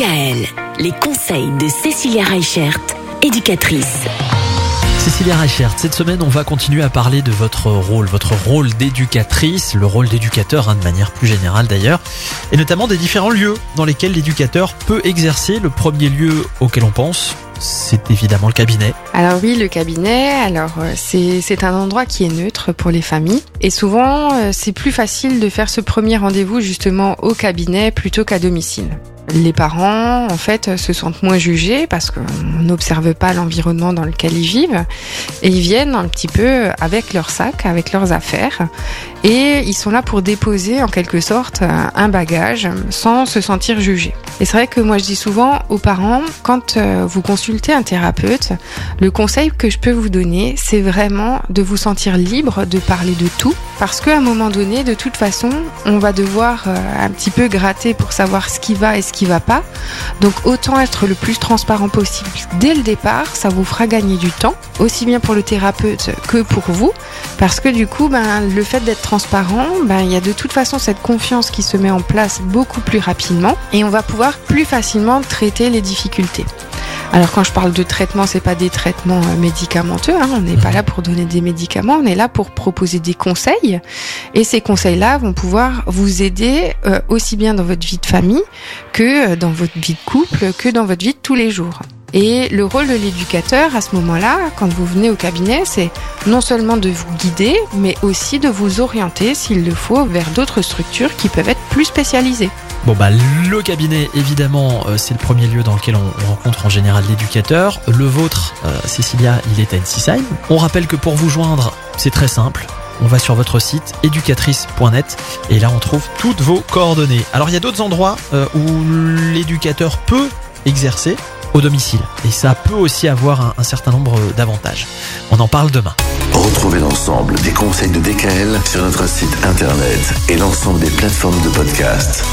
DKL, les conseils de Cécilia Reichert, éducatrice. Cécilia Reichert, cette semaine, on va continuer à parler de votre rôle, votre rôle d'éducatrice, le rôle d'éducateur, hein, de manière plus générale d'ailleurs, et notamment des différents lieux dans lesquels l'éducateur peut exercer. Le premier lieu auquel on pense, c'est évidemment le cabinet. Alors oui, le cabinet, alors euh, c'est c'est un endroit qui est neutre pour les familles et souvent euh, c'est plus facile de faire ce premier rendez-vous justement au cabinet plutôt qu'à domicile. Les parents, en fait, se sentent moins jugés parce qu'on n'observe pas l'environnement dans lequel ils vivent et ils viennent un petit peu avec leur sac, avec leurs affaires et ils sont là pour déposer en quelque sorte un bagage sans se sentir jugés. Et c'est vrai que moi je dis souvent aux parents, quand euh, vous consultez un thérapeute, le conseil que je peux vous donner, c'est vraiment de vous sentir libre de parler de tout parce qu'à un moment donné, de toute façon, on va devoir euh, un petit peu gratter pour savoir ce qui va et ce qui va pas. Donc autant être le plus transparent possible dès le départ, ça vous fera gagner du temps, aussi bien pour le thérapeute que pour vous, parce que du coup, ben, le fait d'être transparent, ben, il y a de toute façon cette confiance qui se met en place beaucoup plus rapidement et on va pouvoir plus facilement traiter les difficultés. Alors quand je parle de traitement, c'est pas des traitements euh, médicamenteux. Hein. On n'est pas là pour donner des médicaments. On est là pour proposer des conseils. Et ces conseils-là vont pouvoir vous aider euh, aussi bien dans votre vie de famille que euh, dans votre vie de couple, que dans votre vie de tous les jours. Et le rôle de l'éducateur à ce moment-là, quand vous venez au cabinet, c'est non seulement de vous guider, mais aussi de vous orienter, s'il le faut, vers d'autres structures qui peuvent être plus spécialisées. Bon bah le cabinet évidemment euh, c'est le premier lieu dans lequel on, on rencontre en général l'éducateur. Le vôtre, euh, Cécilia, il est à Ensisheim. On rappelle que pour vous joindre, c'est très simple. On va sur votre site éducatrice.net et là on trouve toutes vos coordonnées. Alors il y a d'autres endroits euh, où l'éducateur peut exercer au domicile et ça peut aussi avoir un, certain nombre d'avantages. On en parle demain. Retrouvez l'ensemble des conseils de DKL sur notre site internet et l'ensemble des plateformes de podcast.